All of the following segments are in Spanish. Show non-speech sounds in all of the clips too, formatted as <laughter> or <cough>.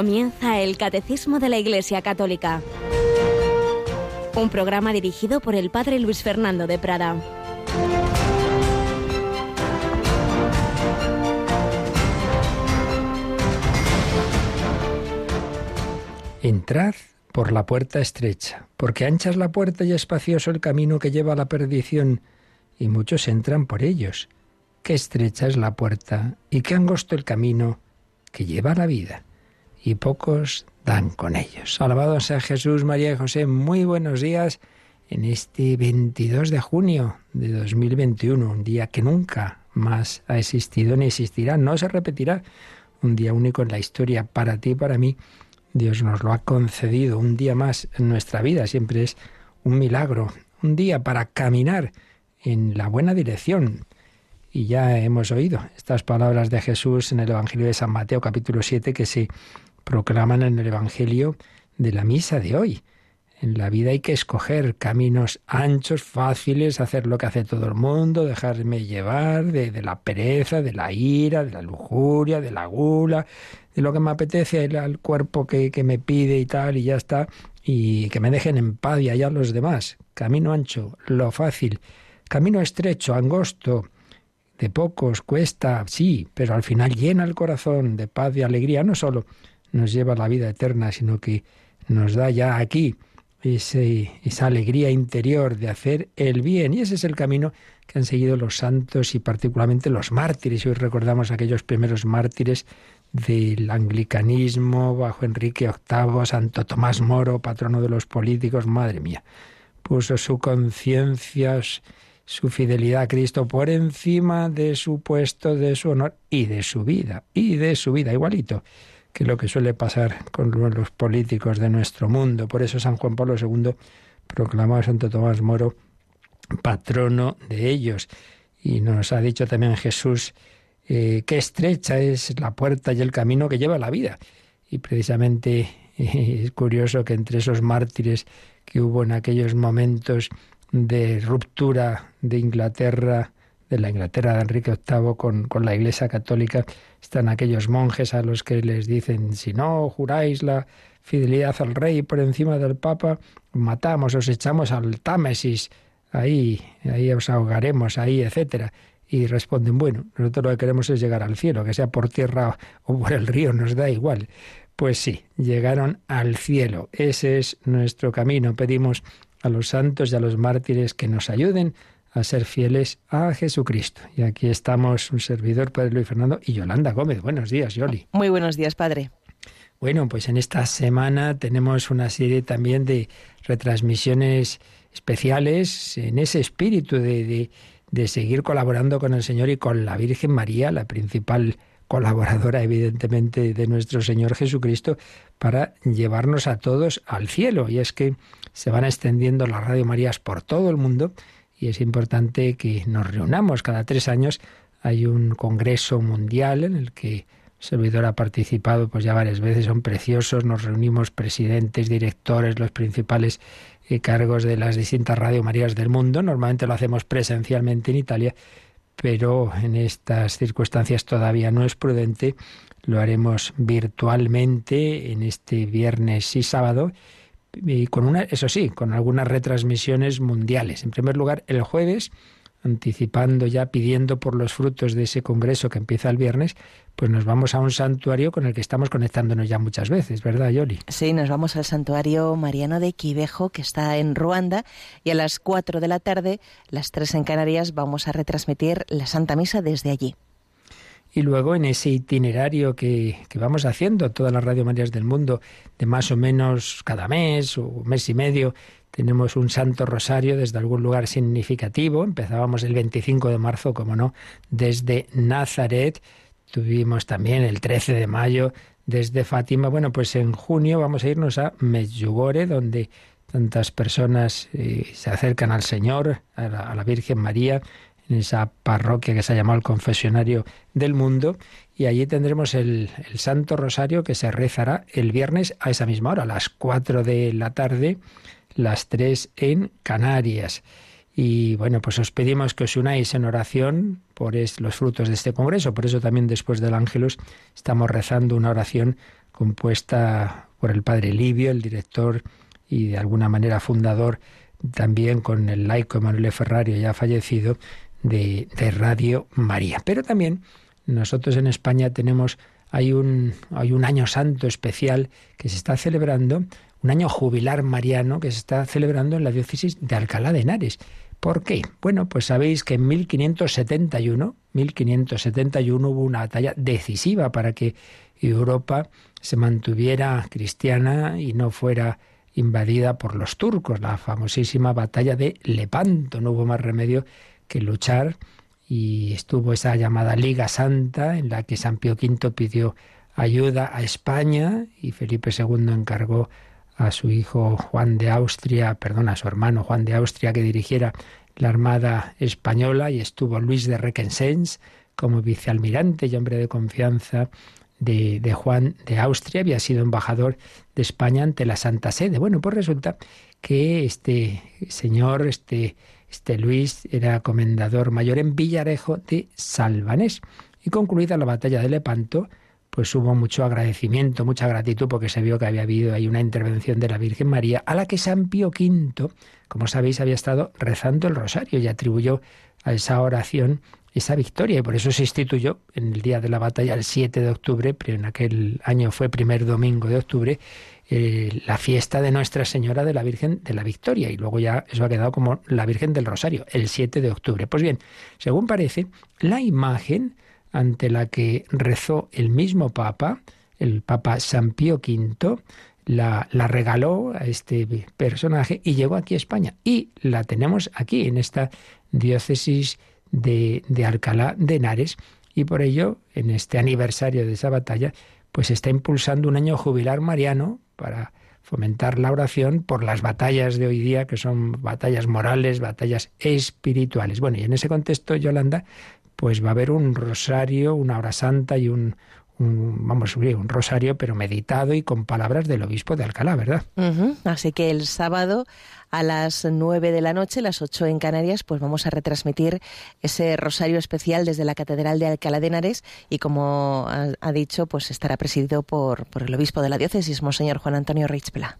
Comienza el Catecismo de la Iglesia Católica. Un programa dirigido por el Padre Luis Fernando de Prada. Entrad por la puerta estrecha, porque ancha es la puerta y espacioso el camino que lleva a la perdición, y muchos entran por ellos. Qué estrecha es la puerta y qué angosto el camino que lleva a la vida y pocos dan con ellos. Alabado sea Jesús, María y José, muy buenos días en este 22 de junio de 2021, un día que nunca más ha existido ni existirá, no se repetirá, un día único en la historia para ti y para mí. Dios nos lo ha concedido, un día más en nuestra vida, siempre es un milagro, un día para caminar en la buena dirección, y ya hemos oído estas palabras de Jesús en el Evangelio de San Mateo capítulo 7 que se proclaman en el Evangelio de la misa de hoy. En la vida hay que escoger caminos anchos, fáciles, hacer lo que hace todo el mundo, dejarme llevar de, la pereza, de la ira, de la lujuria, de la gula, de lo que me apetece, el, cuerpo que, que, me pide y tal, y ya está, y que me dejen en paz y allá los demás. Camino ancho, lo fácil. Camino estrecho, angosto, de pocos, cuesta, sí, pero al final llena el corazón de paz y alegría, no solo nos lleva a la vida eterna, sino que nos da ya aquí esa alegría interior de hacer el bien. Y ese es el camino que han seguido los santos y particularmente los mártires. Hoy recordamos aquellos primeros mártires del anglicanismo bajo Enrique VIII, Santo Tomás Moro, patrono de los políticos. Madre mía, puso su conciencia, su fidelidad a Cristo por encima de su puesto, de su honor y de su vida, y de su vida, igualito que lo que suele pasar con los políticos de nuestro mundo. Por eso San Juan Pablo II proclamó a Santo Tomás Moro patrono de ellos. Y nos ha dicho también Jesús eh, qué estrecha es la puerta y el camino que lleva a la vida. Y precisamente <laughs> es curioso que entre esos mártires que hubo en aquellos momentos de ruptura de Inglaterra, de la Inglaterra de Enrique VIII con, con la Iglesia Católica, están aquellos monjes a los que les dicen, si no juráis la fidelidad al rey por encima del papa, matamos, os echamos al Támesis, ahí, ahí os ahogaremos, ahí, etcétera. Y responden, bueno, nosotros lo que queremos es llegar al cielo, que sea por tierra o por el río, nos da igual. Pues sí, llegaron al cielo. Ese es nuestro camino. Pedimos a los santos y a los mártires que nos ayuden a ser fieles a Jesucristo. Y aquí estamos un servidor, Padre Luis Fernando, y Yolanda Gómez. Buenos días, Yoli. Muy buenos días, Padre. Bueno, pues en esta semana tenemos una serie también de retransmisiones especiales en ese espíritu de, de seguir colaborando con el Señor y con la Virgen María, la principal colaboradora evidentemente de nuestro Señor Jesucristo, para llevarnos a todos al cielo. Y es que se van extendiendo las Radio Marías por todo el mundo y es importante que nos reunamos. Cada tres años hay un congreso mundial en el que el servidor ha participado pues ya varias veces, son preciosos, nos reunimos presidentes, directores, los principales eh, cargos de las distintas Radio Marías del mundo. Normalmente lo hacemos presencialmente en Italia, pero en estas circunstancias todavía no es prudente. Lo haremos virtualmente en este viernes y sábado y con una, eso sí, con algunas retransmisiones mundiales. En primer lugar, el jueves, anticipando ya, pidiendo por los frutos de ese congreso que empieza el viernes, pues nos vamos a un santuario con el que estamos conectándonos ya muchas veces, ¿verdad, Yoli? Sí, nos vamos al santuario mariano de Quivejo, que está en Ruanda, y a las 4 de la tarde, las 3 en Canarias, vamos a retransmitir la Santa Misa desde allí. Y luego en ese itinerario que, que, vamos haciendo, todas las Radio Marías del mundo, de más o menos cada mes o mes y medio, tenemos un Santo Rosario desde algún lugar significativo. Empezábamos el 25 de marzo, como no, desde Nazaret. Tuvimos también el 13 de mayo desde Fátima. Bueno, pues en junio vamos a irnos a Medjugorje, donde tantas personas eh, se acercan al Señor, a la, a la Virgen María en esa parroquia que se ha llamado el Confesionario del Mundo, y allí tendremos el, el, Santo Rosario que se rezará el viernes a esa misma hora, a las 4 de la tarde, las 3 en Canarias. Y bueno, pues os pedimos que os unáis en oración por los frutos de este congreso. Por eso también después del Ángelus estamos rezando una oración compuesta por el padre Livio, el director y de alguna manera fundador también con el laico Emanuele Ferrario ya fallecido de, Radio María. Pero también nosotros en España tenemos, hay un, hay un año santo especial que se está celebrando, un año jubilar mariano que se está celebrando en la diócesis de Alcalá de Henares. ¿Por qué? Bueno, pues sabéis que en 1571, 1571 hubo una batalla decisiva para que Europa se mantuviera cristiana y no fuera invadida por los turcos, la famosísima batalla de Lepanto. No hubo más remedio que luchar y estuvo esa llamada Liga Santa en la que San Pío V pidió ayuda a España y Felipe II encargó a su hijo Juan de Austria, perdón, a su hermano Juan de Austria que dirigiera la Armada española y estuvo Luis de Requesens como vicealmirante y hombre de confianza de, de, Juan de Austria, había sido embajador de España ante la Santa Sede. Bueno, pues resulta que este señor, este este Luis era comendador mayor en Villarejo de Salvanés. Y concluida la batalla de Lepanto, pues hubo mucho agradecimiento, mucha gratitud, porque se vio que había habido ahí una intervención de la Virgen María, a la que San Pío V, como sabéis, había estado rezando el rosario y atribuyó a esa oración esa victoria. Y por eso se instituyó en el día de la batalla, el 7 de octubre, pero en aquel año fue primer domingo de octubre, eh, la fiesta de Nuestra Señora de la Virgen de la Victoria y luego ya eso ha quedado como la Virgen del Rosario, el 7 de octubre. Pues bien, según parece, la imagen ante la que rezó el mismo Papa, el Papa San Pío V, la, la, regaló a este personaje y llegó aquí a España. Y la tenemos aquí, en esta diócesis de, de Alcalá de Henares. Y por ello, en este aniversario de esa batalla, pues está impulsando un año jubilar mariano para fomentar la oración por las batallas de hoy día, que son batallas morales, batallas espirituales. Bueno, y en ese contexto, Yolanda, pues va a haber un rosario, una hora santa y un, vamos, un rosario, pero meditado y con palabras del obispo de Alcalá, ¿verdad? Así que el sábado a las nueve de la noche, las ocho en Canarias, pues vamos a retransmitir ese rosario especial desde la Catedral de Alcalá de Henares y como ha, dicho, pues estará presidido por, por, el obispo de la diócesis, Monseñor Juan Antonio Reichpela.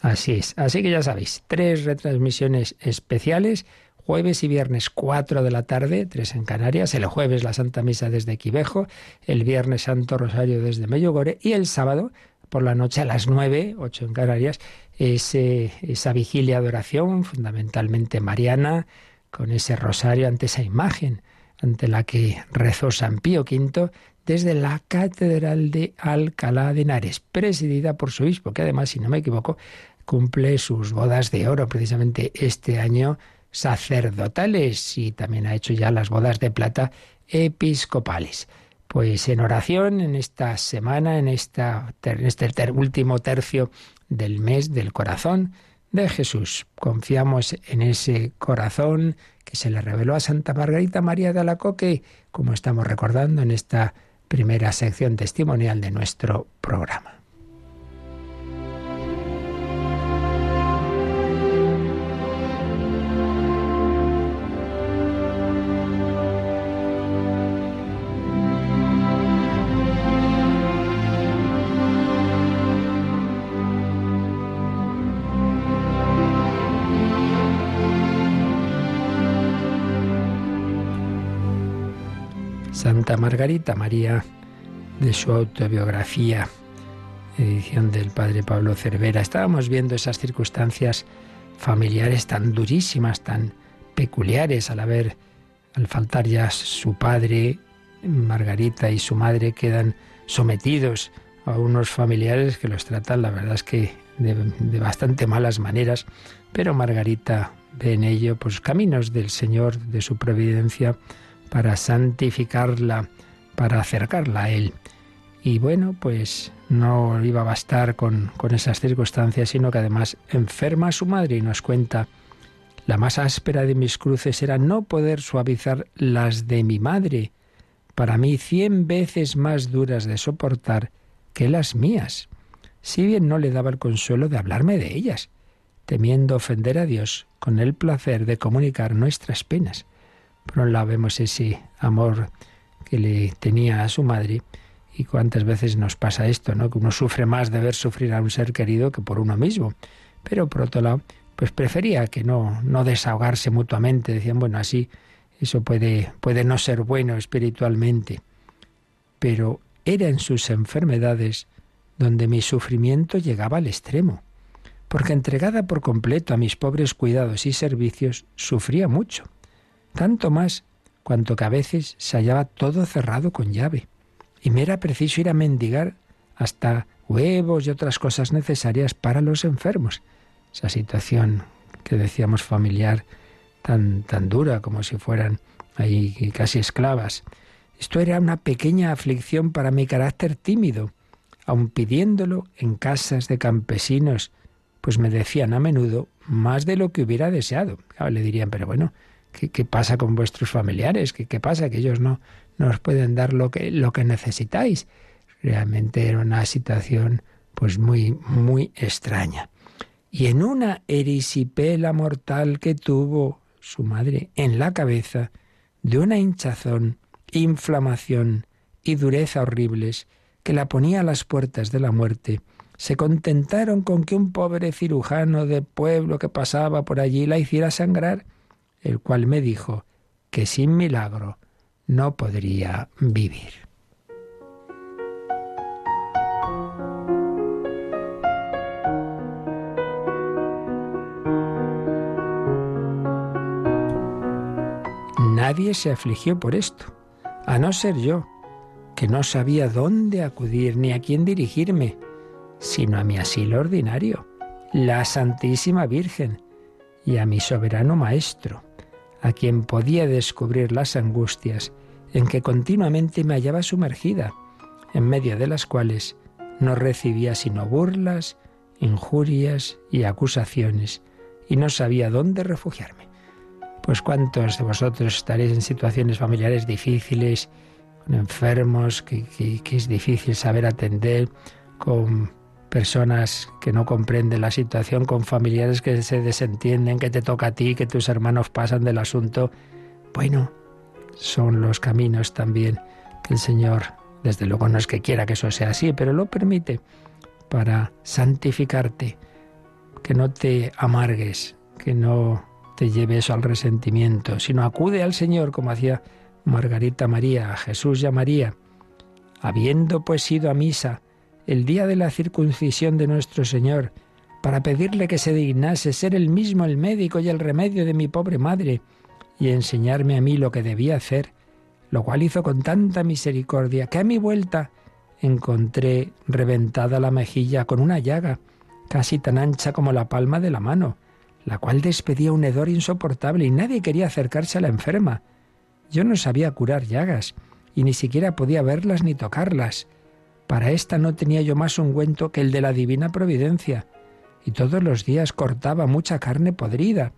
Así es, así que ya sabéis, tres retransmisiones especiales jueves y viernes 4 de la tarde, 3 en Canarias, el jueves la Santa Misa desde Quivejo, el viernes Santo Rosario desde Mellogore y el sábado por la noche a las 9, 8 en Canarias, esa vigilia de oración fundamentalmente mariana, con ese rosario ante esa imagen ante la que rezó San Pío V desde la Catedral de Alcalá de Henares, presidida por su obispo, que además, si no me equivoco, cumple sus bodas de oro precisamente este año sacerdotales y también ha hecho ya las bodas de plata episcopales. Pues en oración, en esta semana, en, esta, este último tercio del mes del corazón de Jesús, confiamos en ese corazón que se le reveló a Santa Margarita María de Alacoque, como estamos recordando en esta primera sección testimonial de nuestro programa. Santa Margarita María, de su autobiografía, edición del padre Pablo Cervera. Estábamos viendo esas circunstancias familiares tan durísimas, tan peculiares al haber, al faltar ya su padre, Margarita y su madre quedan sometidos a unos familiares que los tratan, la verdad es que de, bastante malas maneras, pero Margarita ve en ello pues caminos del Señor, de su providencia, para santificarla, para acercarla a Él. Y bueno, pues no iba a bastar con, con esas circunstancias, sino que además enferma a su madre y nos cuenta, la más áspera de mis cruces era no poder suavizar las de mi madre, para mí cien veces más duras de soportar que las mías, si bien no le daba el consuelo de hablarme de ellas, temiendo ofender a Dios con el placer de comunicar nuestras penas. Por un lado vemos ese amor que le tenía a su madre Y cuántas veces nos pasa esto, ¿no? Que uno sufre más de ver sufrir a un ser querido que por uno mismo. Pero por otro lado, pues prefería que no, no desahogarse mutuamente. Decían, bueno, así eso puede, puede no ser bueno espiritualmente. Pero era en sus enfermedades donde mi sufrimiento llegaba al extremo, porque entregada por completo a mis pobres cuidados y servicios, sufría mucho, tanto más cuanto que a veces se hallaba todo cerrado con llave, y me era preciso ir a mendigar hasta huevos y otras cosas necesarias para los enfermos. Esa situación que decíamos familiar tan, tan dura como si fueran ahí casi esclavas. Esto era una pequeña aflicción para mi carácter tímido, aun pidiéndolo en casas de campesinos, pues me decían a menudo más de lo que hubiera deseado. le dirían, pero bueno, ¿qué, pasa con vuestros familiares? ¿Qué, ¿Qué, pasa? Que ellos no, no os pueden dar lo que, lo que necesitáis. Realmente era una situación pues muy, muy extraña. Y en una erisipela mortal que tuvo su madre en la cabeza, de una hinchazón, inflamación y dureza horribles, que la ponía a las puertas de la muerte, se contentaron con que un pobre cirujano de pueblo que pasaba por allí la hiciera sangrar, el cual me dijo que sin milagro no podría vivir. Nadie se afligió por esto, a no ser yo, que no sabía dónde acudir ni a quién dirigirme, sino a mi asilo ordinario, la Santísima Virgen, y a mi soberano Maestro, a quien podía descubrir las angustias en que continuamente me hallaba sumergida, en medio de las cuales no recibía sino burlas, injurias y acusaciones, y no sabía dónde refugiarme. Pues cuántos de vosotros estaréis en situaciones familiares difíciles, enfermos que, es difícil saber atender, con personas que no comprenden la situación, con familiares que se desentienden, que te toca a ti, que tus hermanos pasan del asunto. Bueno, son los caminos también que el Señor, desde luego no es que quiera que eso sea así, pero lo permite para santificarte, que no te amargues, que no te lleves al resentimiento, sino acude al Señor como hacía Margarita María, a Jesús y a María, habiendo pues ido a misa el día de la circuncisión de nuestro Señor, para pedirle que se dignase ser el mismo el médico y el remedio de mi pobre madre, y enseñarme a mí lo que debía hacer, lo cual hizo con tanta misericordia que a mi vuelta encontré reventada la mejilla con una llaga, casi tan ancha como la palma de la mano, la cual despedía un hedor insoportable y nadie quería acercarse a la enferma. Yo no sabía curar llagas, y ni siquiera podía verlas ni tocarlas. Para esta no tenía yo más ungüento que el de la divina providencia, y todos los días cortaba mucha carne podrida.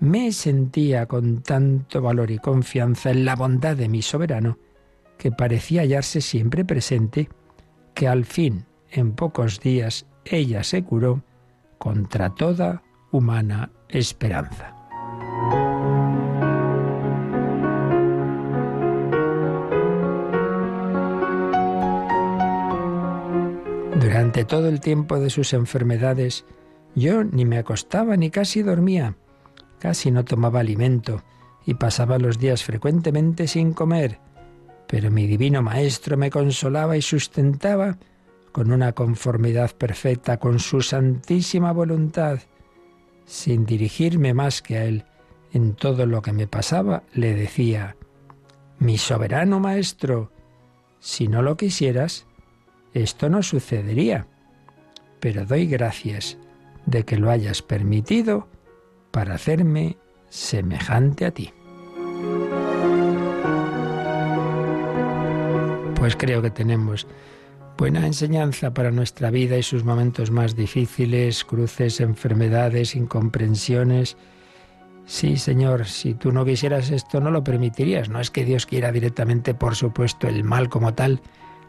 Me sentía con tanto valor y confianza en la bondad de mi soberano, que parecía hallarse siempre presente, que al fin, en pocos días, ella se curó contra toda humana esperanza. Durante todo el tiempo de sus enfermedades, yo ni me acostaba ni casi dormía, casi no tomaba alimento y pasaba los días frecuentemente sin comer, pero mi divino Maestro me consolaba y sustentaba con una conformidad perfecta con su santísima voluntad. Sin dirigirme más que a Él en todo lo que me pasaba, le decía, Mi soberano Maestro, si no lo quisieras, esto no sucedería. Pero doy gracias de que lo hayas permitido para hacerme semejante a ti. Pues creo que tenemos buena enseñanza para nuestra vida y sus momentos más difíciles, cruces, enfermedades, incomprensiones. Sí, Señor, si tú no quisieras esto, no lo permitirías. No es que Dios quiera directamente, por supuesto, el mal como tal,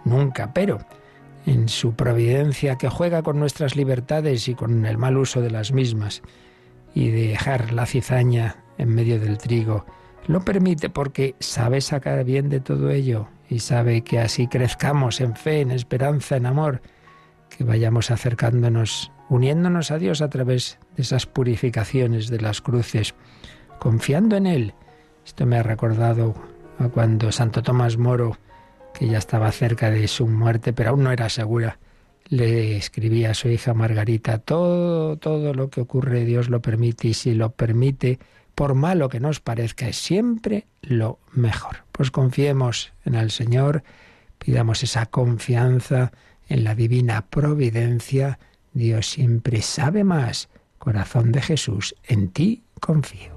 nunca, pero en su providencia que juega con nuestras libertades y con el mal uso de las mismas, y dejar la cizaña en medio del trigo, lo permite porque sabe sacar bien de todo ello y sabe que así crezcamos en fe, en esperanza, en amor, que vayamos acercándonos, uniéndonos a Dios a través de esas purificaciones de las cruces, confiando en Él. Esto me ha recordado a cuando Santo Tomás Moro, que ya estaba cerca de su muerte, pero aún no era segura, le escribía a su hija Margarita, todo, todo lo que ocurre Dios lo permite y si lo permite, por malo que nos parezca, es siempre lo mejor. Pues confiemos en el Señor, pidamos esa confianza en la divina providencia. Dios siempre sabe más. Corazón de Jesús, en ti confío.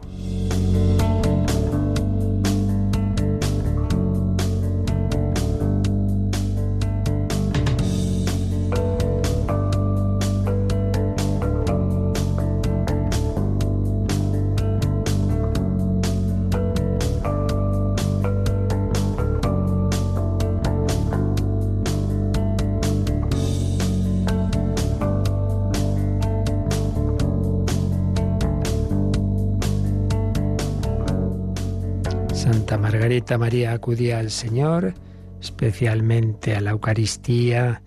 Margarita María acudía al Señor, especialmente a la Eucaristía.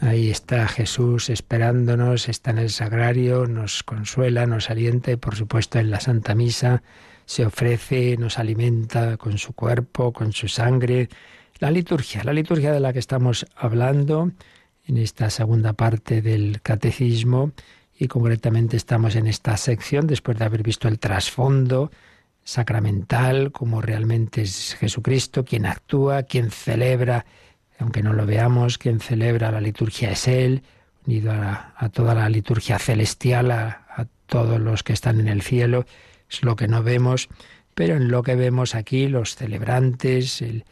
Ahí está Jesús esperándonos, está en el sagrario, nos consuela, nos alienta y por supuesto en la Santa Misa se ofrece, nos alimenta con su cuerpo, con su sangre. La liturgia, la liturgia de la que estamos hablando en esta segunda parte del catecismo y concretamente estamos en esta sección después de haber visto el trasfondo sacramental, como realmente es Jesucristo, quien actúa, quien celebra, aunque no lo veamos, quien celebra la liturgia es Él, unido a, toda la liturgia celestial, a, todos los que están en el cielo, es lo que no vemos, pero en lo que vemos aquí, los celebrantes, el,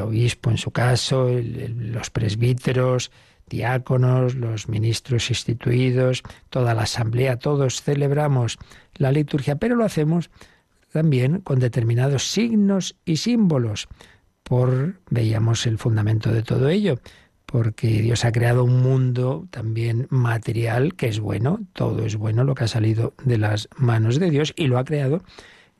obispo en su caso, los presbíteros, diáconos, los ministros instituidos, toda la asamblea, todos celebramos la liturgia, pero lo hacemos también con determinados signos y símbolos. Por veíamos el fundamento de todo ello, porque Dios ha creado un mundo también material que es bueno, todo es bueno lo que ha salido de las manos de Dios y lo ha creado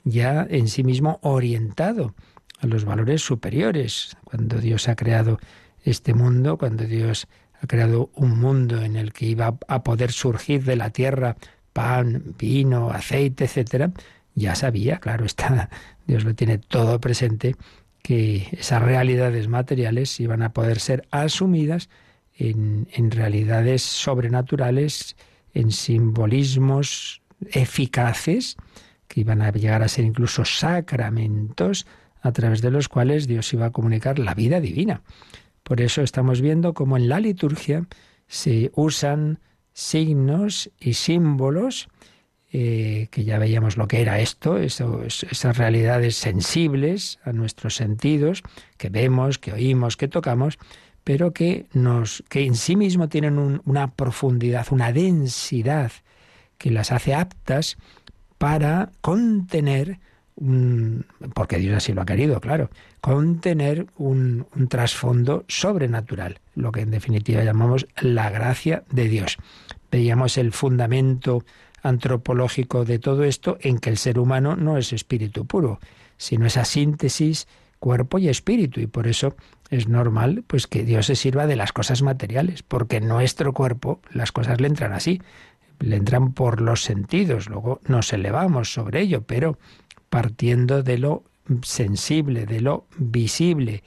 ya en sí mismo orientado a los valores superiores. Cuando Dios ha creado este mundo, cuando Dios ha creado un mundo en el que iba a poder surgir de la tierra pan, vino, aceite, etcétera, ya sabía, claro está, <laughs> Dios lo tiene todo presente, que esas realidades materiales iban a poder ser asumidas en, en realidades sobrenaturales, en simbolismos eficaces, que iban a llegar a ser incluso sacramentos a través de los cuales Dios iba a comunicar la vida divina. Por eso estamos viendo cómo en la liturgia se usan signos y símbolos eh, que ya veíamos lo que era esto, esas realidades sensibles a nuestros sentidos, que vemos, que oímos, que tocamos, pero que, nos, que en sí mismo tienen una profundidad, una densidad que las hace aptas para contener un, porque Dios así lo ha querido, claro, contener un, un trasfondo sobrenatural, lo que en definitiva llamamos la gracia de Dios. Veíamos el fundamento antropológico de todo esto en que el ser humano no es espíritu puro, sino esa síntesis cuerpo y espíritu y por eso es normal pues que Dios se sirva de las cosas materiales, porque en nuestro cuerpo las cosas le entran así, le entran por los sentidos, luego nos elevamos sobre ello, pero partiendo de lo sensible, de lo visible.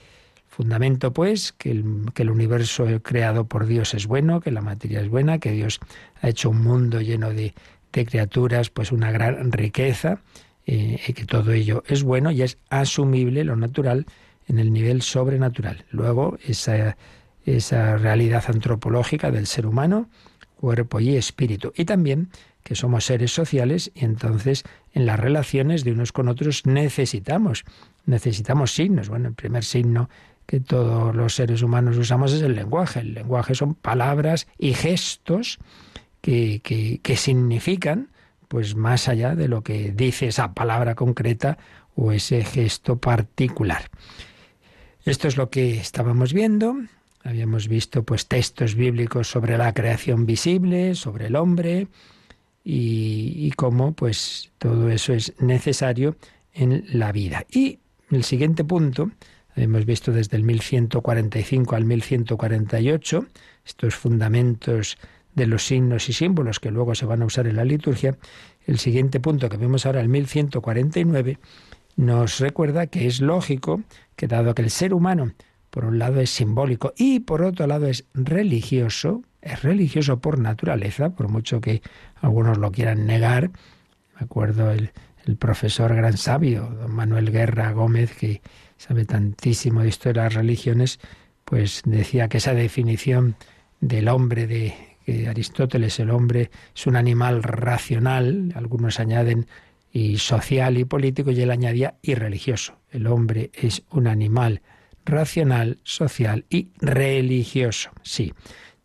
Fundamento, pues, que el, que el universo creado por Dios es bueno, que la materia es buena, que Dios ha hecho un mundo lleno de de criaturas, pues una gran riqueza, eh, y que todo ello es bueno y es asumible lo natural en el nivel sobrenatural. Luego, esa, esa realidad antropológica del ser humano, cuerpo y espíritu. Y también que somos seres sociales y entonces en las relaciones de unos con otros necesitamos, necesitamos signos. Bueno, el primer signo que todos los seres humanos usamos es el lenguaje. El lenguaje son palabras y gestos que, significan, pues más allá de lo que dice esa palabra concreta o ese gesto particular. Esto es lo que estábamos viendo. Habíamos visto pues textos bíblicos sobre la creación visible, sobre el hombre y, y, cómo pues todo eso es necesario en la vida. Y el siguiente punto, hemos visto desde el 1145 al 1148, estos fundamentos de los signos y símbolos que luego se van a usar en la liturgia, el siguiente punto que vemos ahora, el 1149, nos recuerda que es lógico que dado que el ser humano, por un lado, es simbólico y por otro lado es religioso, es religioso por naturaleza, por mucho que algunos lo quieran negar. Me acuerdo el, el profesor gran sabio, don Manuel Guerra Gómez, que sabe tantísimo de historia de las religiones, pues decía que esa definición del hombre de que Aristóteles, el hombre es un animal racional, algunos añaden y social y político, y él añadía y religioso. El hombre es un animal racional, social y religioso. Sí,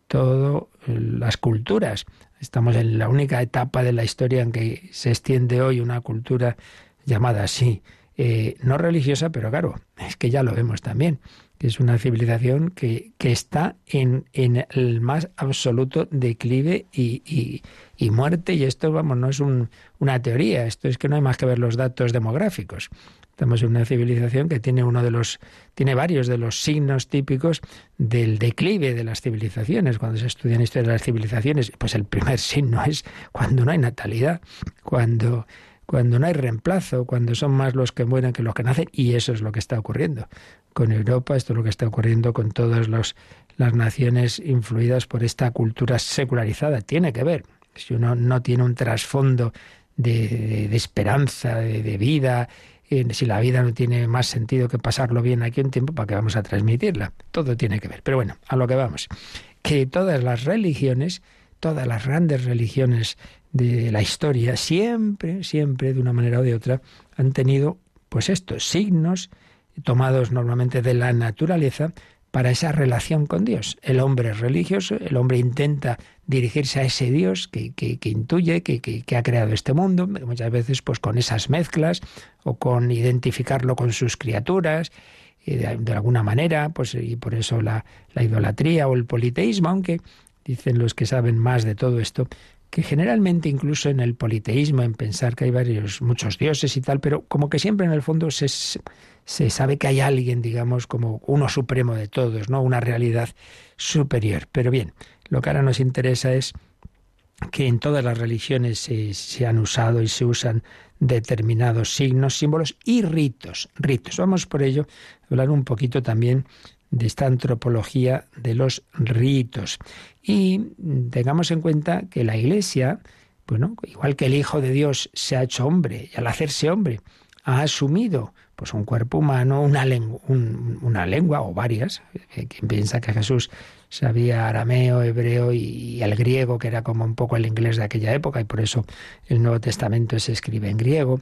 todas las culturas. Estamos en la única etapa de la historia en que se extiende hoy una cultura llamada así, eh, no religiosa, pero claro, es que ya lo vemos también que es una civilización que, que está en, en, el más absoluto declive y, y, muerte. Y esto, vamos, no es un, una teoría, esto es que no hay más que ver los datos demográficos. Estamos en una civilización que tiene uno de los, tiene varios de los signos típicos del declive de las civilizaciones. Cuando se estudian historia de las civilizaciones, pues el primer signo es cuando no hay natalidad, cuando cuando no hay reemplazo, cuando son más los que mueren que los que nacen, y eso es lo que está ocurriendo con Europa, esto es lo que está ocurriendo con todas las naciones influidas por esta cultura secularizada. Tiene que ver. Si uno no tiene un trasfondo de, esperanza, de, vida, si la vida no tiene más sentido que pasarlo bien aquí un tiempo, ¿para qué vamos a transmitirla? Todo tiene que ver. Pero bueno, a lo que vamos. Que todas las religiones, todas las grandes religiones de la historia, siempre, siempre, de una manera o de otra, han tenido pues estos signos, tomados normalmente de la naturaleza para esa relación con Dios. El hombre es religioso, el hombre intenta dirigirse a ese Dios que, que, intuye, que, que, ha creado este mundo, muchas veces pues con esas mezclas o con identificarlo con sus criaturas, de, de, alguna manera, pues y por eso la, la idolatría o el politeísmo, aunque dicen los que saben más de todo esto, que generalmente incluso en el politeísmo, en pensar que hay varios, muchos dioses y tal, pero como que siempre en el fondo se, se sabe que hay alguien, digamos, como uno supremo de todos, ¿no? Una realidad superior. Pero bien, lo que ahora nos interesa es que en todas las religiones se, se, han usado y se usan determinados signos, símbolos y ritos. Ritos. Vamos por ello a hablar un poquito también de esta antropología de los ritos. Y tengamos en cuenta que la Iglesia, bueno, igual que el Hijo de Dios se ha hecho hombre, y al hacerse hombre ha asumido pues un cuerpo humano, una lengua, o varias. Quien piensa que Jesús sabía arameo, hebreo y, el griego, que era como un poco el inglés de aquella época, y por eso el Nuevo Testamento se escribe en griego,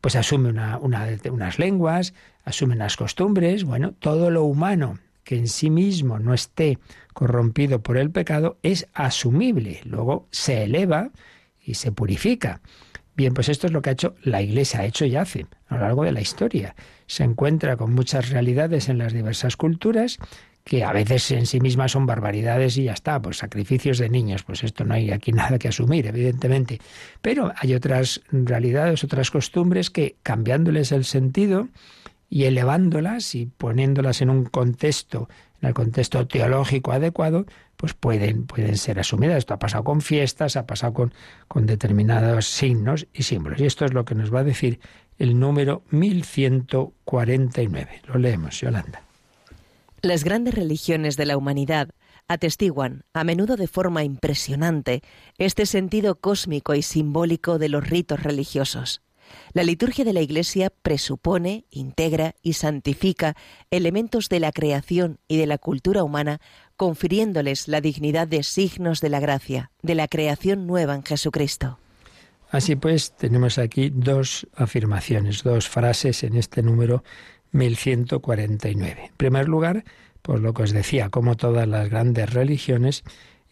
pues asume una, unas lenguas, asume unas costumbres, bueno, todo lo humano que en sí mismo no esté corrompido por el pecado es asumible, luego se eleva y se purifica. Bien, pues esto es lo que ha hecho la Iglesia, ha hecho y hace a lo largo de la historia. Se encuentra con muchas realidades en las diversas culturas que a veces en sí mismas son barbaridades y ya está, pues sacrificios de niños, pues esto no hay aquí <laughs> nada que asumir, evidentemente. Pero hay otras realidades, otras costumbres que cambiándoles el sentido y elevándolas y poniéndolas en un contexto, en el contexto teológico adecuado, pues pueden, pueden ser asumidas. Esto ha pasado con fiestas, ha pasado con, con determinados signos y símbolos. Y esto es lo que nos va a decir el número 1149. Lo leemos, Yolanda. Las grandes religiones de la humanidad atestiguan, a menudo de forma impresionante, este sentido cósmico y simbólico de los ritos religiosos. La liturgia de la Iglesia presupone, integra y santifica elementos de la creación y de la cultura humana, confiriéndoles la dignidad de signos de la gracia, de la creación nueva en Jesucristo. Así pues, tenemos aquí dos afirmaciones, dos frases en este número 1149. En primer lugar, por lo que os decía, como todas las grandes religiones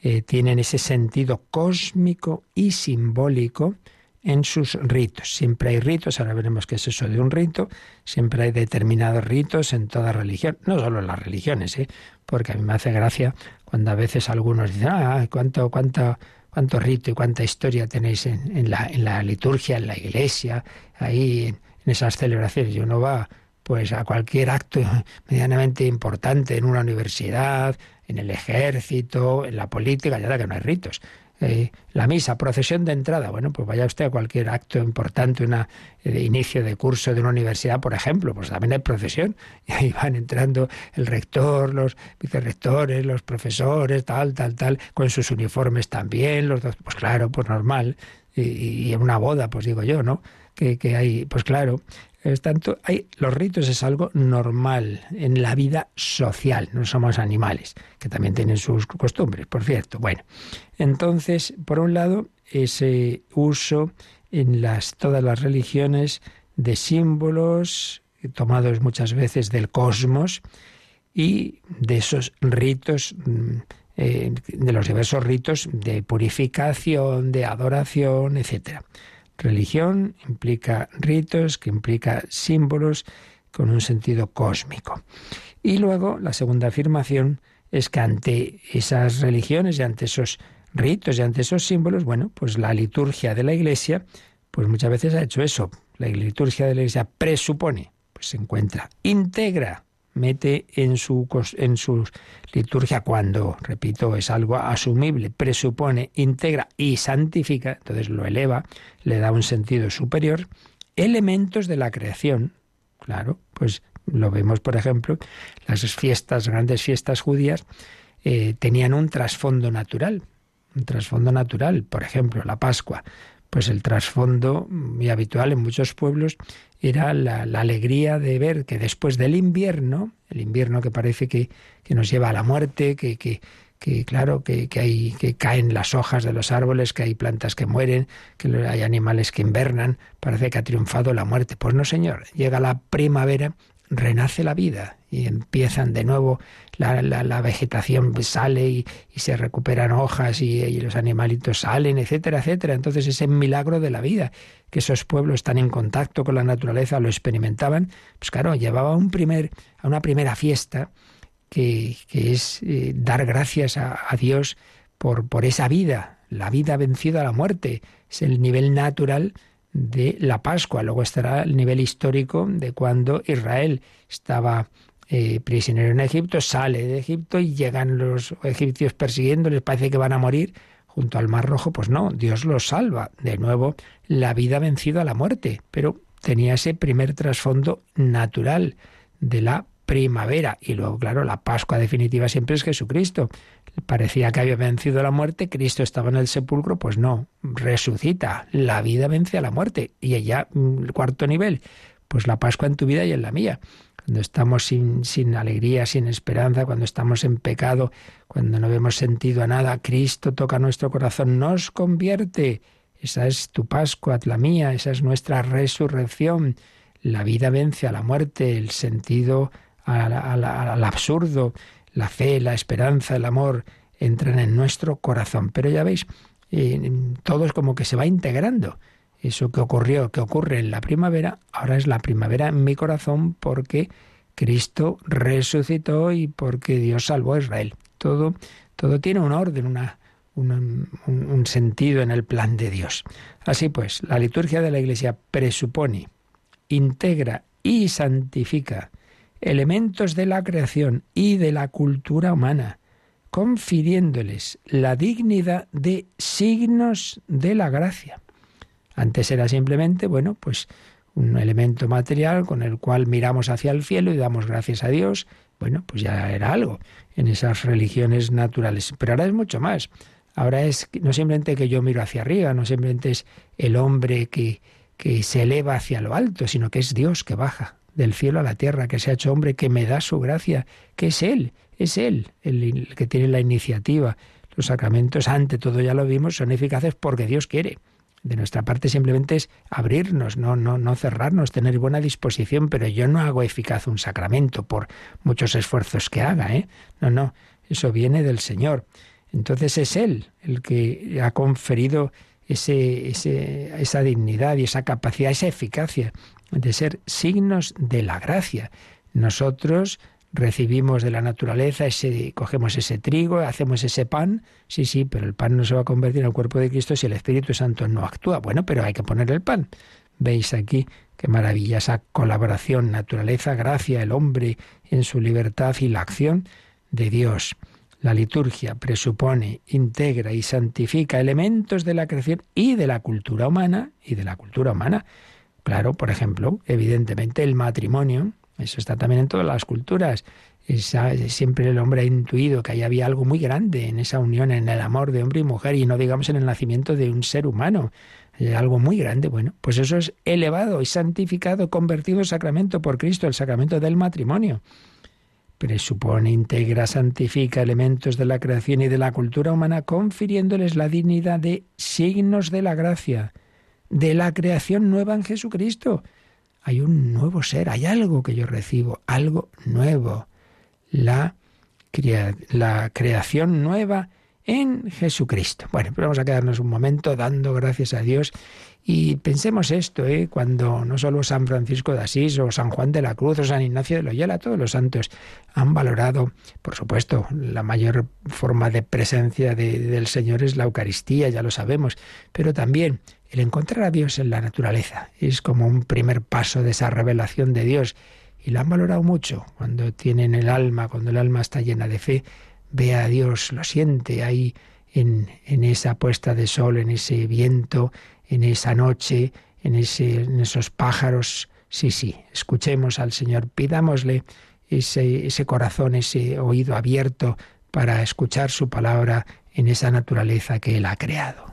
eh, tienen ese sentido cósmico y simbólico en sus ritos. Siempre hay ritos, ahora veremos qué es eso de un rito, siempre hay determinados ritos en toda religión, no solo en las religiones, ¿eh? Porque a mí me hace gracia cuando a veces algunos dicen, ah, cuánto, cuánto, cuánto rito y cuánta historia tenéis en, la, en la liturgia, en la iglesia, ahí en, esas celebraciones. Y uno va pues a cualquier acto <laughs> medianamente importante en una universidad, en el ejército, en la política, ya que no hay ritos. Eh, la misa, procesión de entrada. Bueno, pues vaya usted a cualquier acto importante, una de inicio de curso de una universidad, por ejemplo, pues también hay procesión. <laughs> Y ahí van entrando el rector, los vicerrectores, los profesores, tal, tal, tal, con sus uniformes también, los dos, pues claro, pues normal. Y, en una boda, pues digo yo, ¿no? Que, hay, pues claro, es tanto, hay, los ritos es algo normal en la vida social, no somos animales, que también tienen sus costumbres, por cierto. Bueno, entonces, por un lado, ese uso en las, todas las religiones de símbolos tomados muchas veces del cosmos y de esos ritos, mm, eh, de los diversos ritos de purificación, de adoración, etcétera. Religión implica ritos, que implica símbolos con un sentido cósmico. Y luego la segunda afirmación es que ante esas religiones y ante esos ritos y ante esos símbolos, bueno, pues la liturgia de la Iglesia, pues muchas veces ha hecho eso. La liturgia de la Iglesia presupone, pues se encuentra, integra mete en su, en su liturgia cuando, repito, es algo asumible, presupone, integra y santifica, entonces lo eleva, le da un sentido superior, elementos de la creación. Claro, pues lo vemos, por ejemplo, las fiestas, grandes fiestas judías, eh, tenían un trasfondo natural, un trasfondo natural, por ejemplo, la Pascua. Pues el trasfondo muy habitual en muchos pueblos era la, alegría de ver que después del invierno, el invierno que parece que, nos lleva a la muerte, que, que, que claro, que, que, hay, que caen las hojas de los árboles, que hay plantas que mueren, que hay animales que invernan, parece que ha triunfado la muerte. Pues no, señor, llega la primavera, renace la vida y empiezan de nuevo, la, la, vegetación sale y, se recuperan hojas y, los animalitos salen, etcétera, etcétera. Entonces ese milagro de la vida que esos pueblos están en contacto con la naturaleza lo experimentaban, pues claro, llevaba a, un primer, a una primera fiesta que, es eh, dar gracias a, Dios por, por esa vida, la vida vencida a la muerte. Es el nivel natural de la Pascua. Luego estará el nivel histórico de cuando Israel estaba eh, prisionero en Egipto, sale de Egipto y llegan los egipcios persiguiendo, les parece que van a morir junto al Mar Rojo, pues no, Dios los salva. De nuevo, la vida vencido a la muerte, pero tenía ese primer trasfondo natural de la primavera. Y luego, claro, la Pascua definitiva siempre es Jesucristo. Parecía que había vencido la muerte, Cristo estaba en el sepulcro, pues no, resucita, la vida vence a la muerte. Y ella, mm, el cuarto nivel, pues la Pascua en tu vida y en la mía cuando estamos sin, sin alegría, sin esperanza, cuando estamos en pecado, cuando no vemos sentido a nada, Cristo toca nuestro corazón, nos convierte. Esa es tu Pascua, la mía, esa es nuestra resurrección. La vida vence a la muerte, el sentido al, absurdo, la fe, la esperanza, el amor entran en nuestro corazón. Pero ya veis, eh, todo es como que se va integrando eso que ocurrió, que ocurre en la primavera, ahora es la primavera en mi corazón porque Cristo resucitó y porque Dios salvó a Israel. Todo, todo tiene un orden, una, un, un sentido en el plan de Dios. Así pues, la liturgia de la Iglesia presupone, integra y santifica elementos de la creación y de la cultura humana, confiriéndoles la dignidad de signos de la gracia. Antes era simplemente, bueno, pues un elemento material con el cual miramos hacia el cielo y damos gracias a Dios. Bueno, pues ya era algo en esas religiones naturales. Pero ahora es mucho más. Ahora es no simplemente que yo miro hacia arriba, no simplemente es el hombre que, que se eleva hacia lo alto, sino que es Dios que baja del cielo a la tierra, que se ha hecho hombre, que me da su gracia, que es Él, es Él el que tiene la iniciativa. Los sacramentos, ante todo ya lo vimos, son eficaces porque Dios quiere. De nuestra parte simplemente es abrirnos, no, no, no cerrarnos, tener buena disposición, pero yo no hago eficaz un sacramento por muchos esfuerzos que haga, ¿eh? No, no, eso viene del Señor. Entonces es Él el que ha conferido ese, ese, esa dignidad y esa capacidad, esa eficacia de ser signos de la gracia. Nosotros recibimos de la naturaleza, ese, cogemos ese trigo, hacemos ese pan, sí, sí, pero el pan no se va a convertir en el cuerpo de Cristo si el Espíritu Santo no actúa. Bueno, pero hay que poner el pan. Veis aquí qué maravilla colaboración, naturaleza, gracia, el hombre en su libertad y la acción de Dios. La liturgia presupone, integra y santifica elementos de la creación y de la cultura humana y de la cultura humana. Claro, por ejemplo, evidentemente el matrimonio, eso está también en todas las culturas. siempre el hombre ha intuido que ahí había algo muy grande en esa unión, en el amor de hombre y mujer, y no digamos en el nacimiento de un ser humano. algo muy grande. Bueno, pues eso es elevado y santificado, convertido en sacramento por Cristo, el sacramento del matrimonio. Presupone, integra, santifica elementos de la creación y de la cultura humana, confiriéndoles la dignidad de signos de la gracia, de la creación nueva en Jesucristo hay un nuevo ser, hay algo que yo recibo, algo nuevo. La, creación nueva en Jesucristo. Bueno, pero vamos a quedarnos un momento dando gracias a Dios y pensemos esto, ¿eh? cuando no solo San Francisco de Asís o San Juan de la Cruz o San Ignacio de Loyola, todos los santos han valorado, por supuesto, la mayor forma de presencia del Señor es la Eucaristía, ya lo sabemos, pero también el encontrar a Dios en la naturaleza es como un primer paso de esa revelación de Dios y la han valorado mucho cuando tienen el alma, cuando el alma está llena de fe, ve a Dios, lo siente ahí en, en esa puesta de sol, en ese viento, en esa noche, en, ese, en esos pájaros. Sí, sí, escuchemos al Señor, pidámosle ese, ese corazón, ese oído abierto para escuchar su palabra en esa naturaleza que Él ha creado.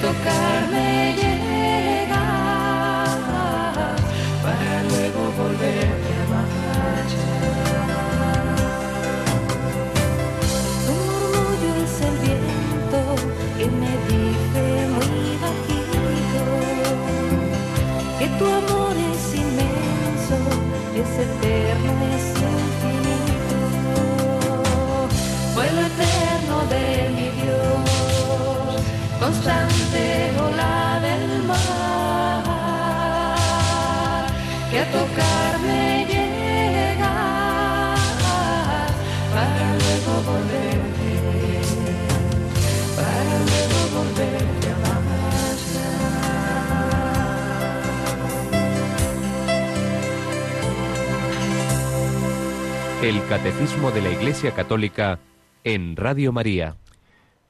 Tocarme es eterno, es infinito. Fue lo eterno El Catecismo de la Iglesia Católica en Radio María.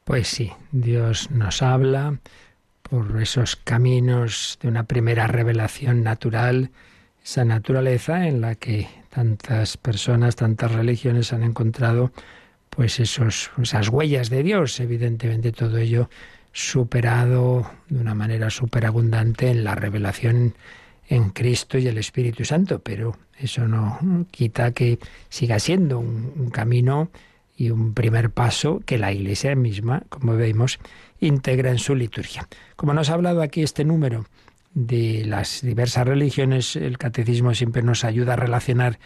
Pues sí, Dios nos habla por esos caminos de una primera revelación natural esa naturaleza en la que tantas personas, tantas religiones han encontrado pues esos, esas huellas de Dios, evidentemente todo ello superado de una manera superabundante en la revelación en Cristo y el Espíritu Santo, pero eso no quita que siga siendo un, camino y un primer paso que la Iglesia misma, como vemos, integra en su liturgia. Como nos ha hablado aquí este número de las diversas religiones, el catecismo siempre nos ayuda a relacionar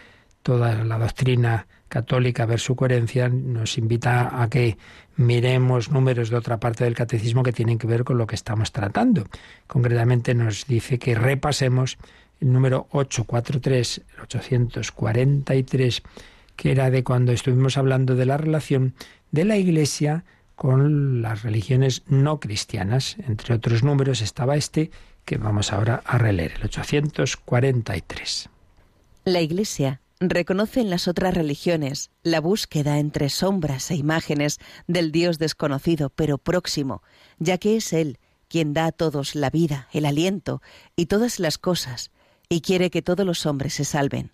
toda la doctrina católica, a ver su coherencia, nos invita a que miremos números de otra parte del catecismo que tienen que ver con lo que estamos tratando. Concretamente nos dice que repasemos el número 843, el 843, que era de cuando estuvimos hablando de la relación de la Iglesia con las religiones no cristianas. Entre otros números estaba este que vamos ahora a releer, el 843. La Iglesia reconoce en las otras religiones la búsqueda entre sombras e imágenes del Dios desconocido pero próximo, ya que es Él quien da a todos la vida, el aliento y todas las cosas, y quiere que todos los hombres se salven.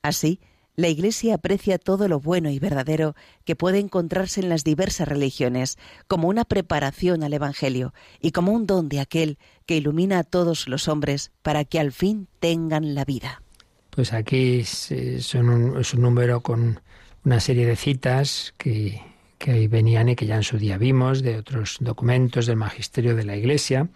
Así, la Iglesia aprecia todo lo bueno y verdadero que puede encontrarse en las diversas religiones como una preparación al Evangelio y como un don de aquel que ilumina a todos los hombres para que al fin tengan la vida. Pues aquí es, un, número con una serie de citas que, que ahí venían y que ya en su día vimos de otros documentos del magisterio de la Iglesia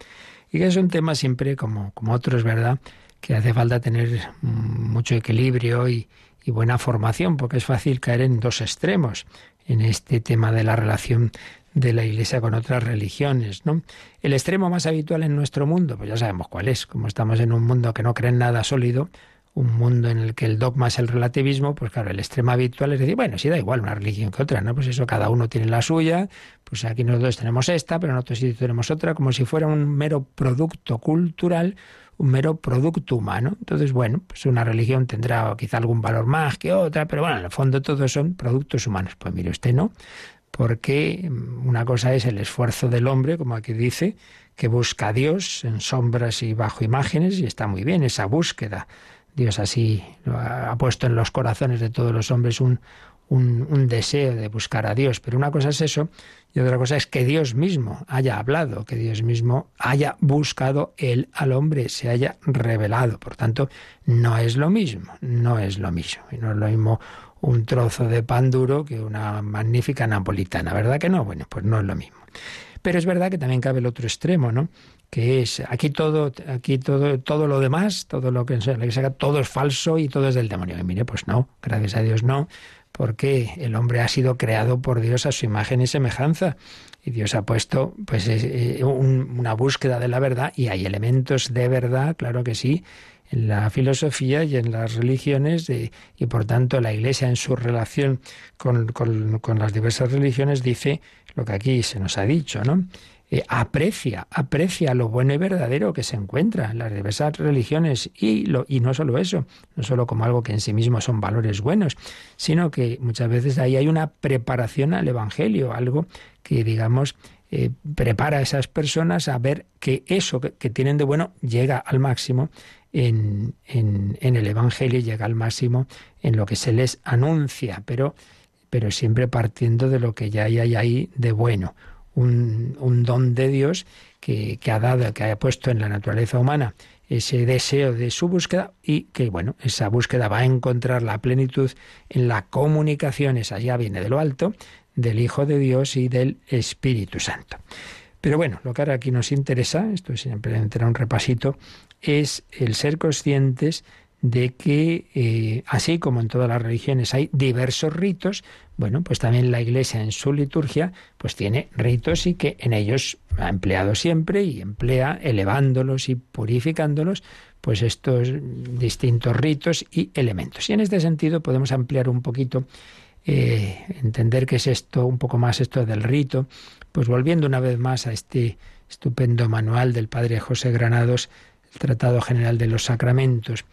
y que es un tema siempre como, como otros, ¿verdad? Que hace falta tener mucho equilibrio y, buena formación, porque es fácil caer en dos extremos en este tema de la relación de la Iglesia con otras religiones, ¿no? El extremo más habitual en nuestro mundo, pues ya sabemos cuál es, como estamos en un mundo que no cree en nada sólido, un mundo en el que el dogma es el relativismo, pues claro, el extremo habitual es decir, bueno, sí da igual una religión que otra, ¿no? Pues eso, cada uno tiene la suya, pues aquí nosotros tenemos esta, pero en otros sitios tenemos otra, como si fuera un mero producto cultural un mero producto humano. Entonces, bueno, pues una religión tendrá quizá algún valor más que otra, pero bueno, en el fondo todos son productos humanos. Pues mire usted, ¿no? Porque una cosa es el esfuerzo del hombre, como aquí dice, que busca a Dios en sombras y bajo imágenes, y está muy bien esa búsqueda. Dios así ha puesto en los corazones de todos los hombres un, un, deseo de buscar a Dios. Pero una cosa es eso y otra cosa es que Dios mismo haya hablado, que Dios mismo haya buscado él al hombre, se haya revelado. Por tanto, no es lo mismo, no es lo mismo. Y no es lo mismo un trozo de pan duro que una magnífica napolitana, ¿verdad que no? Bueno, pues no es lo mismo. Pero es verdad que también cabe el otro extremo, ¿no? Que es aquí todo, aquí todo, todo lo demás, todo lo que la iglesia, todo es falso y todo es del demonio. Y mire, pues no, gracias a Dios no porque el hombre ha sido creado por Dios a su imagen y semejanza. Y Dios ha puesto pues eh, una búsqueda de la verdad y hay elementos de verdad, claro que sí, en la filosofía y en las religiones y por tanto la Iglesia en su relación con, con las diversas religiones dice lo que aquí se nos ha dicho, ¿no? Eh, aprecia, aprecia lo bueno y verdadero que se encuentra en las diversas religiones y, lo, y no solo eso, no solo como algo que en sí mismo son valores buenos, sino que muchas veces ahí hay una preparación al Evangelio, algo que digamos eh, prepara a esas personas a ver que eso que, tienen de bueno llega al máximo en, en, en, el Evangelio, llega al máximo en lo que se les anuncia, pero, pero siempre partiendo de lo que ya hay ahí de bueno un, don de Dios que, ha dado, que ha puesto en la naturaleza humana ese deseo de su búsqueda y que, bueno, esa búsqueda va a encontrar la plenitud en la comunicación, esa ya viene de lo alto, del Hijo de Dios y del Espíritu Santo. Pero bueno, lo que ahora aquí nos interesa, esto siempre entra un repasito, es el ser conscientes de que, eh, así como en todas las religiones hay diversos ritos, bueno, pues también la Iglesia en su liturgia, pues tiene ritos y que en ellos ha empleado siempre y emplea elevándolos y purificándolos, pues estos distintos ritos y elementos. Y en este sentido podemos ampliar un poquito, eh, entender qué es esto, un poco más esto del rito, pues volviendo una vez más a este estupendo manual del padre José Granados, el Tratado General de los Sacramentos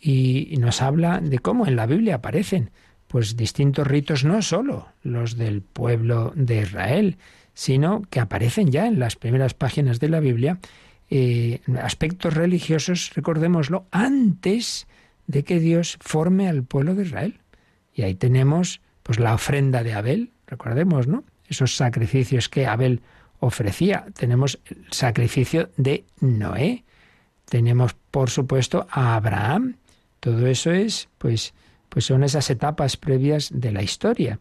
y nos habla de cómo en la Biblia aparecen pues distintos ritos, no solo los del pueblo de Israel, sino que aparecen ya en las primeras páginas de la Biblia eh, aspectos religiosos, recordémoslo, antes de que Dios forme al pueblo de Israel. Y ahí tenemos pues la ofrenda de Abel, recordemos, ¿no? Esos sacrificios que Abel ofrecía. Tenemos el sacrificio de Noé. Tenemos, por supuesto, a Abraham, todo eso es, pues, pues son esas etapas previas de la historia.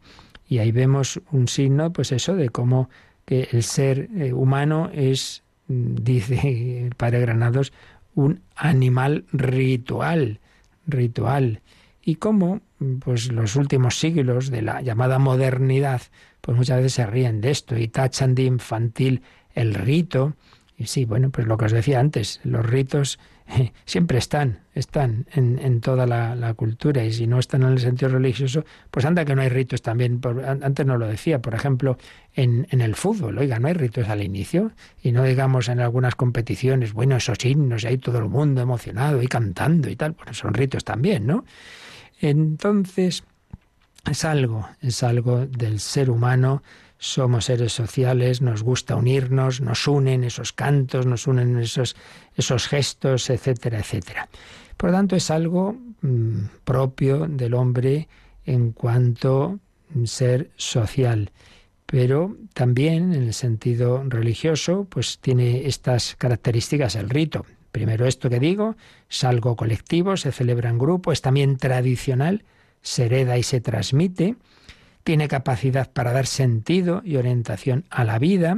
Y ahí vemos un signo, pues eso, de cómo que el ser eh, humano es, mm, dice <laughs> el padre Granados, un animal ritual, ritual. Y cómo, pues los últimos siglos de la llamada modernidad, pues muchas veces se ríen de esto y tachan de infantil el rito. Y sí, bueno, pues lo que os decía antes, los ritos <laughs> siempre están, están en, toda la, cultura y si no están en el sentido religioso, pues anda que no hay ritos también. antes no lo decía, por ejemplo, en, en, el fútbol, oiga, no hay ritos al inicio y no digamos en algunas competiciones, bueno, esos himnos y hay todo el mundo emocionado y cantando y tal, bueno, son ritos también, ¿no? Entonces, es algo, es algo del ser humano somos seres sociales, nos gusta unirnos, nos unen esos cantos, nos unen esos, esos gestos, etcétera, etcétera. Por lo tanto, es algo mm, propio del hombre en cuanto ser social. Pero también en el sentido religioso, pues tiene estas características el rito. Primero esto que digo, es algo colectivo, se celebra en grupo, es también tradicional, se hereda y se transmite tiene capacidad para dar sentido y orientación a la vida,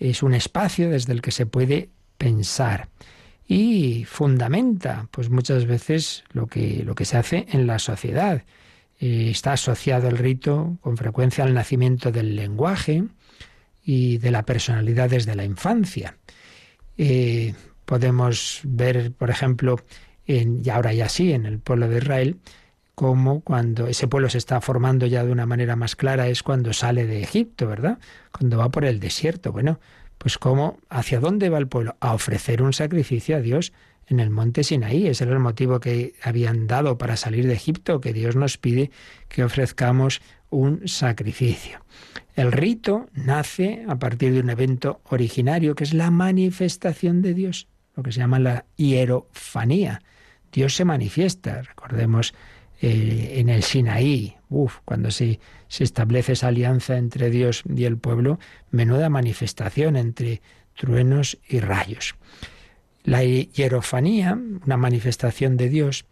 es un espacio desde el que se puede pensar y fundamenta pues muchas veces lo que, lo que se hace en la sociedad. Eh, está asociado el rito con frecuencia al nacimiento del lenguaje y de la personalidad desde la infancia. Eh, podemos ver, por ejemplo, en, y ahora ya sí, en el pueblo de Israel, como cuando ese pueblo se está formando ya de una manera más clara es cuando sale de Egipto, ¿verdad? Cuando va por el desierto. Bueno, pues cómo, ¿hacia dónde va el pueblo? A ofrecer un sacrificio a Dios en el monte Sinaí. Ese era el motivo que habían dado para salir de Egipto, que Dios nos pide que ofrezcamos un sacrificio. El rito nace a partir de un evento originario que es la manifestación de Dios, lo que se llama la hierofanía. Dios se manifiesta, recordemos eh, en el Sinaí, cuando se establece esa alianza entre Dios y el pueblo, menuda manifestación entre truenos y rayos. La hierofanía, una manifestación de Dios,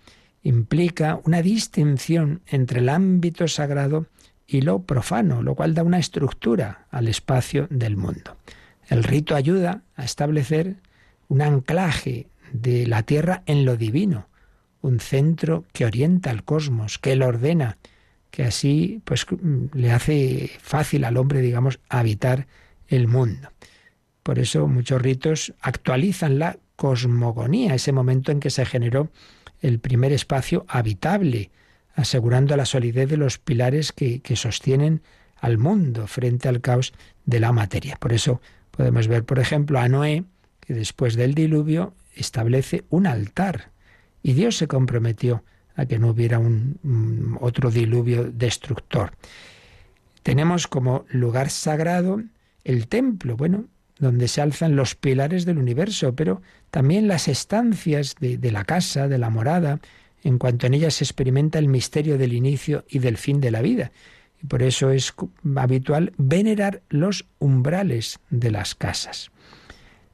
implica una distinción entre el ámbito sagrado y lo profano, lo cual da una estructura al espacio del mundo. El rito ayuda a establecer un anclaje de la tierra en lo divino, un centro que orienta al cosmos, que lo ordena, que así pues le hace fácil al hombre, digamos, habitar el mundo. Por eso muchos ritos actualizan la cosmogonía, ese momento en que se generó el primer espacio habitable, asegurando la solidez de los pilares que, que sostienen al mundo frente al caos de la materia. Por eso podemos ver, por ejemplo, a Noé, que después del diluvio establece un altar y Dios se comprometió a que no hubiera un, otro diluvio destructor. Tenemos como lugar sagrado el templo, bueno, donde se alzan los pilares del universo, pero también las estancias de, la casa, de la morada, en cuanto en ellas se experimenta el misterio del inicio y del fin de la vida. Y por eso es habitual venerar los umbrales de las casas.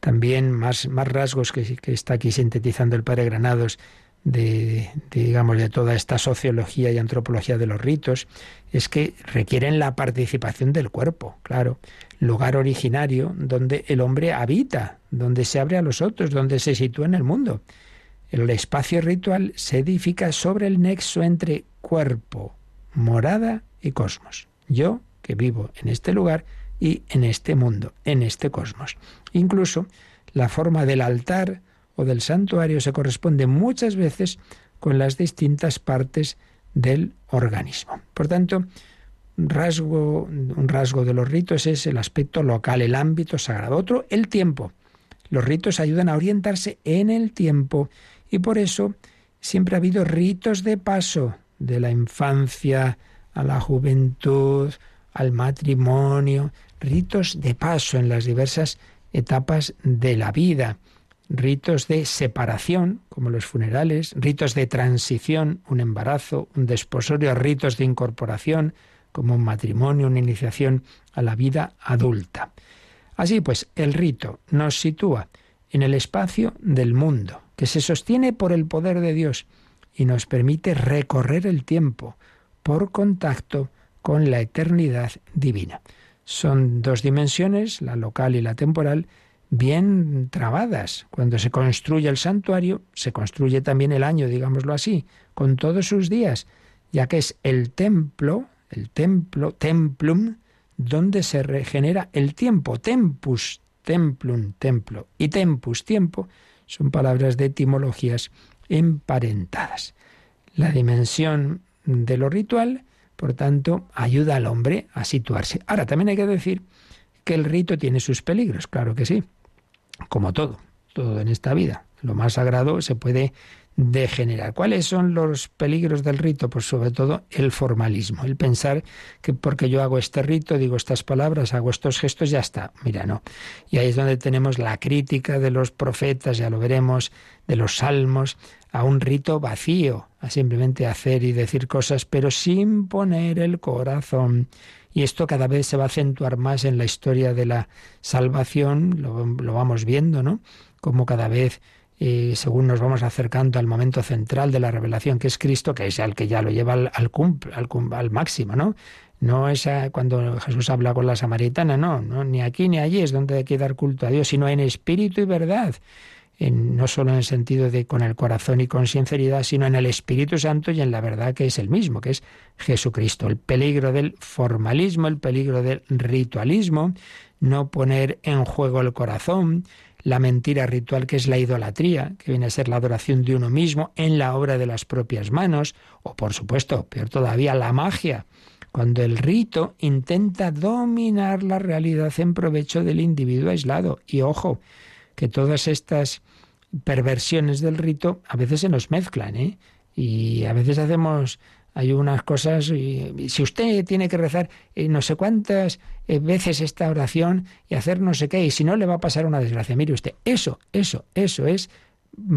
También más, más rasgos que, que está aquí sintetizando el padre Granados de, digamos de toda esta sociología y antropología de los ritos es que requieren la participación del cuerpo, claro, lugar originario donde el hombre habita, donde se abre a los otros, donde se sitúa en el mundo. El espacio ritual se edifica sobre el nexo entre cuerpo, morada y cosmos. Yo que vivo en este lugar y en este mundo, en este cosmos. Incluso la forma del altar o del santuario se corresponde muchas veces con las distintas partes del organismo. Por tanto, un rasgo, un rasgo de los ritos es el aspecto local, el ámbito sagrado. Otro, el tiempo. Los ritos ayudan a orientarse en el tiempo y por eso siempre ha habido ritos de paso de la infancia a la juventud, al matrimonio, ritos de paso en las diversas etapas de la vida ritos de separación, como los funerales, ritos de transición, un embarazo, un desposorio, ritos de incorporación, como un matrimonio, una iniciación a la vida adulta. Así pues, el rito nos sitúa en el espacio del mundo, que se sostiene por el poder de Dios y nos permite recorrer el tiempo por contacto con la eternidad divina. Son dos dimensiones, la local y la temporal, bien trabadas. Cuando se construye el santuario, se construye también el año, digámoslo así, con todos sus días, ya que es el templo, el templo, templum, donde se regenera el tiempo, tempus, templum, templo, y tempus, tiempo, son palabras de etimologías emparentadas. La dimensión de lo ritual, por tanto, ayuda al hombre a situarse. Ahora, también hay que decir que el rito tiene sus peligros, claro que sí, como todo, todo en esta vida. Lo más sagrado se puede degenerar. ¿Cuáles son los peligros del rito? Pues sobre todo el formalismo, el pensar que porque yo hago este rito, digo estas palabras, hago estos gestos, ya está. Mira, no. Y ahí es donde tenemos la crítica de los profetas, ya lo veremos, de los salmos, a un rito vacío, a simplemente hacer y decir cosas, pero sin poner el corazón. Y esto cada vez se va a acentuar más en la historia de la salvación, lo, vamos viendo, ¿no? Como cada vez y según nos vamos acercando al momento central de la revelación, que es Cristo, que es el que ya lo lleva al, al, al, máximo, ¿no? No es cuando Jesús habla con la samaritana, no, no, ni aquí ni allí es donde hay que dar culto a Dios, sino en espíritu y verdad. No solo en el sentido de con el corazón y con sinceridad, sino en el Espíritu Santo y en la verdad que es el mismo, que es Jesucristo. El peligro del formalismo, el peligro del ritualismo, no poner en juego el corazón, la mentira ritual que es la idolatría, que viene a ser la adoración de uno mismo en la obra de las propias manos, o por supuesto, peor todavía, la magia, cuando el rito intenta dominar la realidad en provecho del individuo aislado. Y ojo, que todas estas perversiones del rito a veces se nos mezclan, ¿eh? Y a veces hacemos hay unas cosas, y, si usted tiene que rezar eh, no sé cuántas eh, veces esta oración y hacer no sé qué, y si no le va a pasar una desgracia. Mire usted, eso, eso, eso es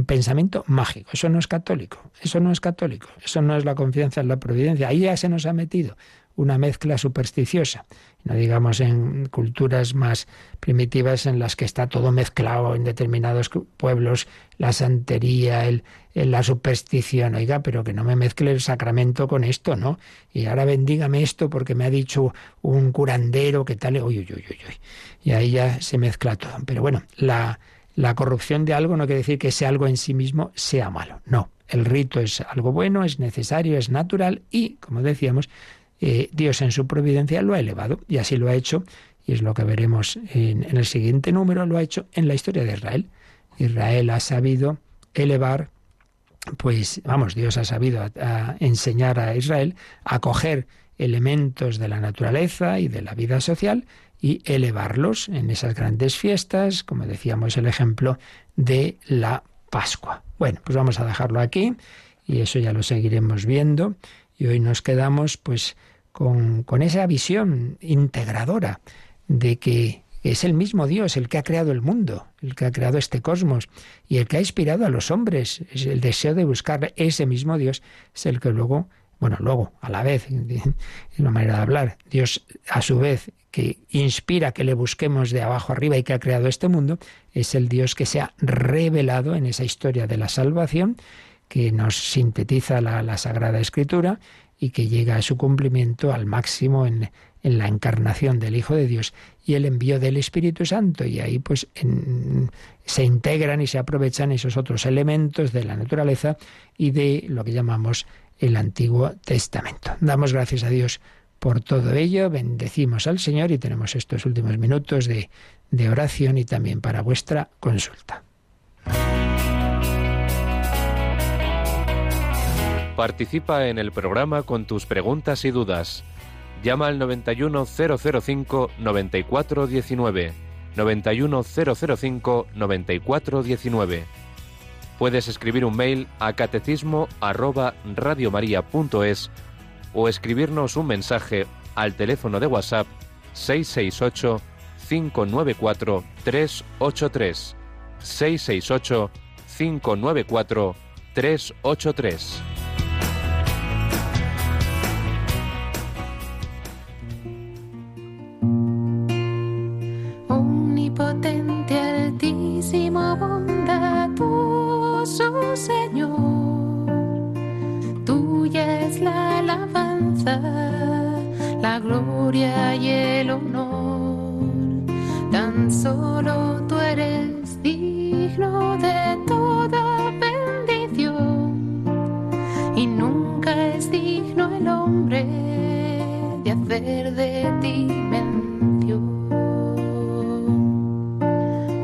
pensamiento mágico. Eso no es católico. Eso no es católico. Eso no es la confianza en la providencia. Ahí ya se nos ha metido una mezcla supersticiosa. No digamos en culturas más primitivas en las que está todo mezclado en determinados pueblos, la santería, el, la superstición, oiga, pero que no me mezcle el sacramento con esto, ¿no? Y ahora bendígame esto porque me ha dicho un curandero que tal, uy, uy, uy, uy, uy. Y ahí ya se mezcla todo. Pero bueno, la, la corrupción de algo no quiere decir que ese algo en sí mismo sea malo. No, el rito es algo bueno, es necesario, es natural y, como decíamos, eh, Dios en su providencia lo ha elevado y así lo ha hecho, y es lo que veremos en, el siguiente número, lo ha hecho en la historia de Israel. Israel ha sabido elevar, pues vamos, Dios ha sabido enseñar a Israel a coger elementos de la naturaleza y de la vida social y elevarlos en esas grandes fiestas, como decíamos el ejemplo de la Pascua. Bueno, pues vamos a dejarlo aquí y eso ya lo seguiremos viendo y hoy nos quedamos pues con, con esa visión integradora de que es el mismo Dios el que ha creado el mundo, el que ha creado este cosmos y el que ha inspirado a los hombres. Es el deseo de buscar ese mismo Dios es el que luego, bueno, luego, a la vez, <laughs> es una manera de hablar, Dios a su vez que inspira que le busquemos de abajo arriba y que ha creado este mundo, es el Dios que se ha revelado en esa historia de la salvación que nos sintetiza la, Sagrada Escritura y que llega a su cumplimiento al máximo en, la encarnación del Hijo de Dios y el envío del Espíritu Santo. Y ahí pues se integran y se aprovechan esos otros elementos de la naturaleza y de lo que llamamos el Antiguo Testamento. Damos gracias a Dios por todo ello, bendecimos al Señor y tenemos estos últimos minutos de oración y también para vuestra consulta. Participa en el programa con tus preguntas y dudas. Llama al 91005 9419. 91005 9419. Puedes escribir un mail a catecismo o escribirnos un mensaje al teléfono de WhatsApp 668 594 383 668 594 383 Señor, tuya es la alabanza, gloria y el honor. Tan solo tú eres digno de toda bendición y nunca es digno el hombre de hacer de ti mención.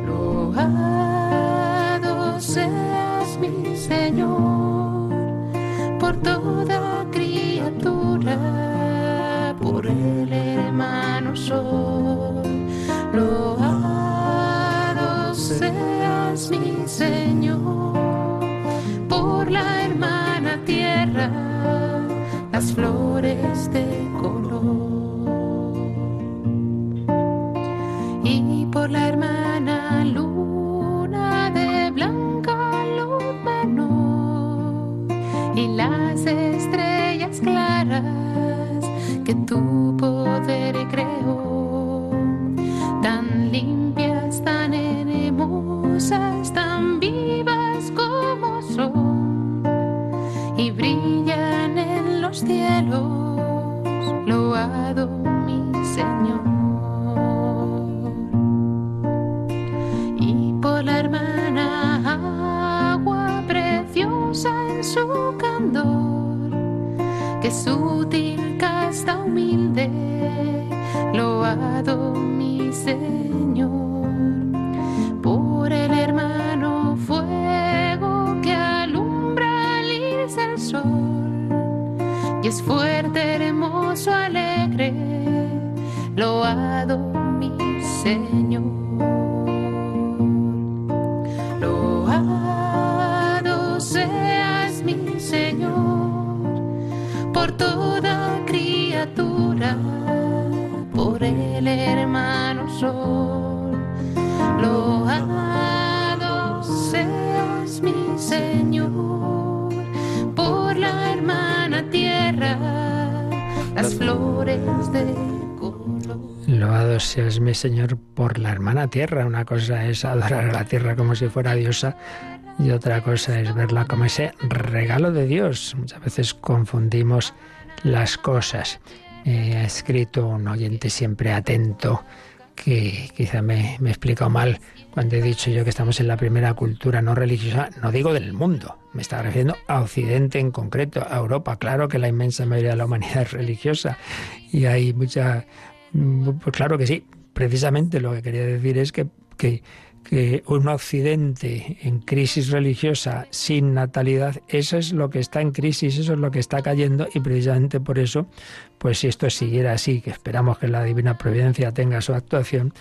Loado seas Loado seas mi Señor por la hermana tierra, las flores de color. Señor por la hermana tierra. Una cosa es adorar a la tierra como si fuera diosa y otra cosa es verla como ese regalo de Dios. Muchas veces confundimos las cosas. Eh, ha escrito un oyente siempre atento que quizá me, me he explicado mal cuando he dicho yo que estamos en la primera cultura no religiosa, no digo del mundo, me estaba refiriendo a Occidente en concreto, a Europa. Claro que la inmensa mayoría de la humanidad es religiosa y hay mucha... Pues claro que sí, precisamente lo que quería decir es que, que, un Occidente en crisis religiosa sin natalidad, eso es lo que está en crisis, eso es lo que está cayendo y precisamente por eso, pues si esto siguiera así, que esperamos que la divina providencia tenga su actuación,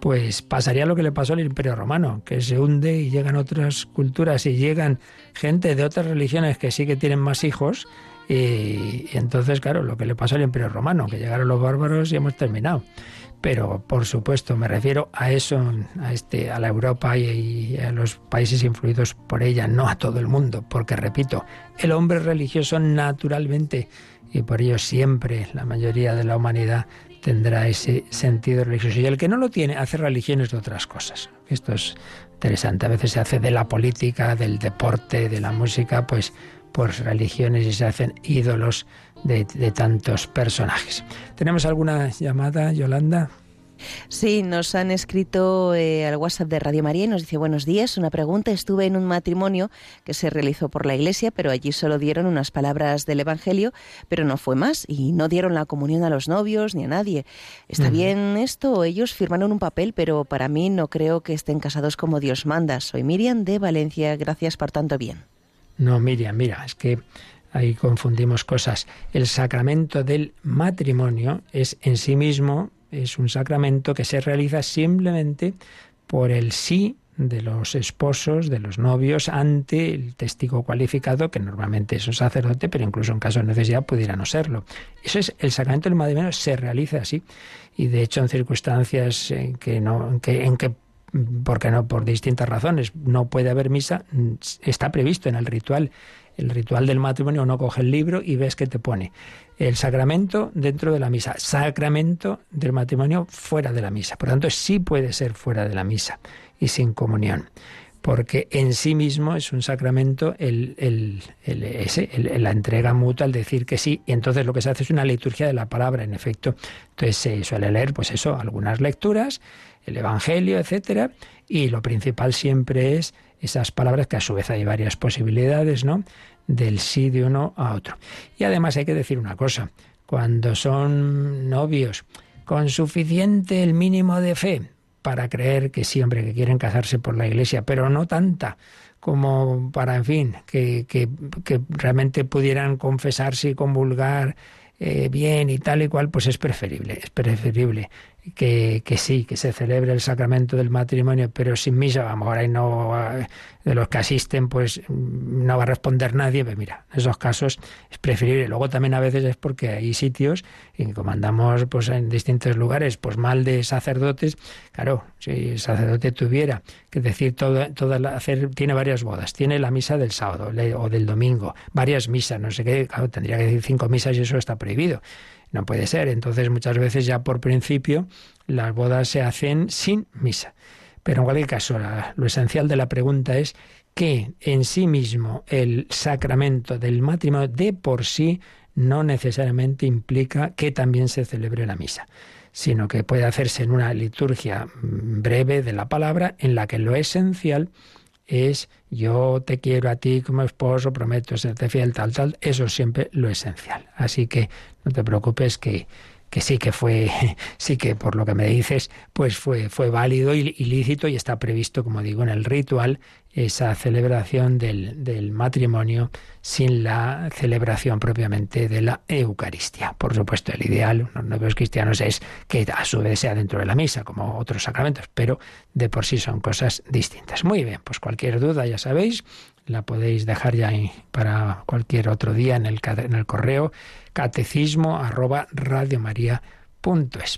pues pasaría lo que le pasó al Imperio Romano, que se hunde y llegan otras culturas y llegan gente de otras religiones que sí que tienen más hijos y, y entonces, claro, lo que le pasó al Imperio Romano, que llegaron los bárbaros y hemos terminado. Pero, por supuesto, me refiero a eso, a, este, a la Europa y, a los países influidos por ella, no a todo el mundo, porque, repito, el hombre religioso naturalmente y por ello siempre la mayoría de la humanidad tendrá ese sentido religioso. Y el que no lo tiene hace religiones de otras cosas. Esto es interesante. A veces se hace de la política, del deporte, de la música, pues por religiones y se hacen ídolos de, de tantos personajes. ¿Tenemos alguna llamada, Yolanda? Sí, nos han escrito eh, al WhatsApp de Radio María y nos dice buenos días. Una pregunta. Estuve en un matrimonio que se realizó por la iglesia, pero allí solo dieron unas palabras del Evangelio, pero no fue más y no dieron la comunión a los novios ni a nadie. ¿Está bien esto? Ellos firmaron un papel, pero para mí no creo que estén casados como Dios manda. Soy Miriam de Valencia. Gracias por tanto bien. No, Miriam, mira, es que ahí confundimos cosas. El sacramento del matrimonio es en sí mismo, es un sacramento que se realiza simplemente por el sí de los esposos, de los novios, ante el testigo cualificado, que normalmente es un sacerdote, pero incluso en caso de necesidad pudiera no serlo. Eso es, el sacramento del matrimonio se realiza así. Y de hecho, en circunstancias en que no, en que, en que porque no, por distintas razones, no puede haber misa, mm, está previsto en el ritual. El ritual del matrimonio, uno coge el libro y ves que te pone el sacramento dentro de la misa, sacramento del matrimonio fuera de la misa. Por tanto, sí puede ser fuera de la misa y sin comunión. porque en sí mismo es un sacramento el, el, el, la entrega mutua, el decir que sí, y entonces lo que se hace es una liturgia de la palabra, en efecto. Entonces se suele leer, pues eso, algunas lecturas, el Evangelio, etcétera, y lo principal siempre es esas palabras que a su vez hay varias posibilidades, ¿no? Del sí de uno a otro. Y además hay que decir una cosa, cuando son novios con suficiente el mínimo de fe para creer que siempre que quieren casarse por la iglesia, pero no tanta como para, en fin, que, que, realmente pudieran confesarse y convulgar eh, bien y tal y cual, pues es preferible, es preferible que, que, sí, que se celebre el sacramento del matrimonio, pero sin misa, a lo mejor ahí no, de los que asisten, pues no va a responder nadie, pues mira, en esos casos es preferible. Luego también a veces es porque hay sitios, y como andamos pues, en distintos lugares, pues mal de sacerdotes, claro, si el sacerdote tuviera que decir todo, toda hacer, tiene varias bodas, tiene la misa del sábado o del domingo, varias misas, no sé qué, claro, tendría que decir cinco misas y eso está prohibido. No puede ser. Entonces muchas veces ya por principio las bodas se hacen sin misa. Pero en cualquier caso, lo esencial de la pregunta es que en sí mismo el sacramento del matrimonio de por sí no necesariamente implica que también se celebre la misa, sino que puede hacerse en una liturgia breve de la palabra en la que lo esencial es yo te quiero a ti como esposo, prometo serte fiel, tal, tal, eso es siempre lo esencial. Así que no te preocupes que, que sí que fue, <laughs> sí que por lo que me dices, pues fue, fue válido y lícito y está previsto, como digo, en el ritual esa celebración del, del, matrimonio sin la celebración propiamente de la Eucaristía. Por supuesto, el ideal, los novios cristianos, es que a su vez sea dentro de la misa, como otros sacramentos, pero de por sí son cosas distintas. Muy bien, pues cualquier duda, ya sabéis, la podéis dejar ya para cualquier otro día en el, en el correo catecismo arroba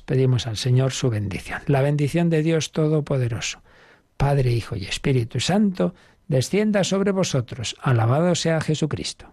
Pedimos al Señor su bendición. La bendición de Dios Todopoderoso Padre, Hijo y Espíritu Santo, descienda sobre vosotros. Alabado sea Jesucristo.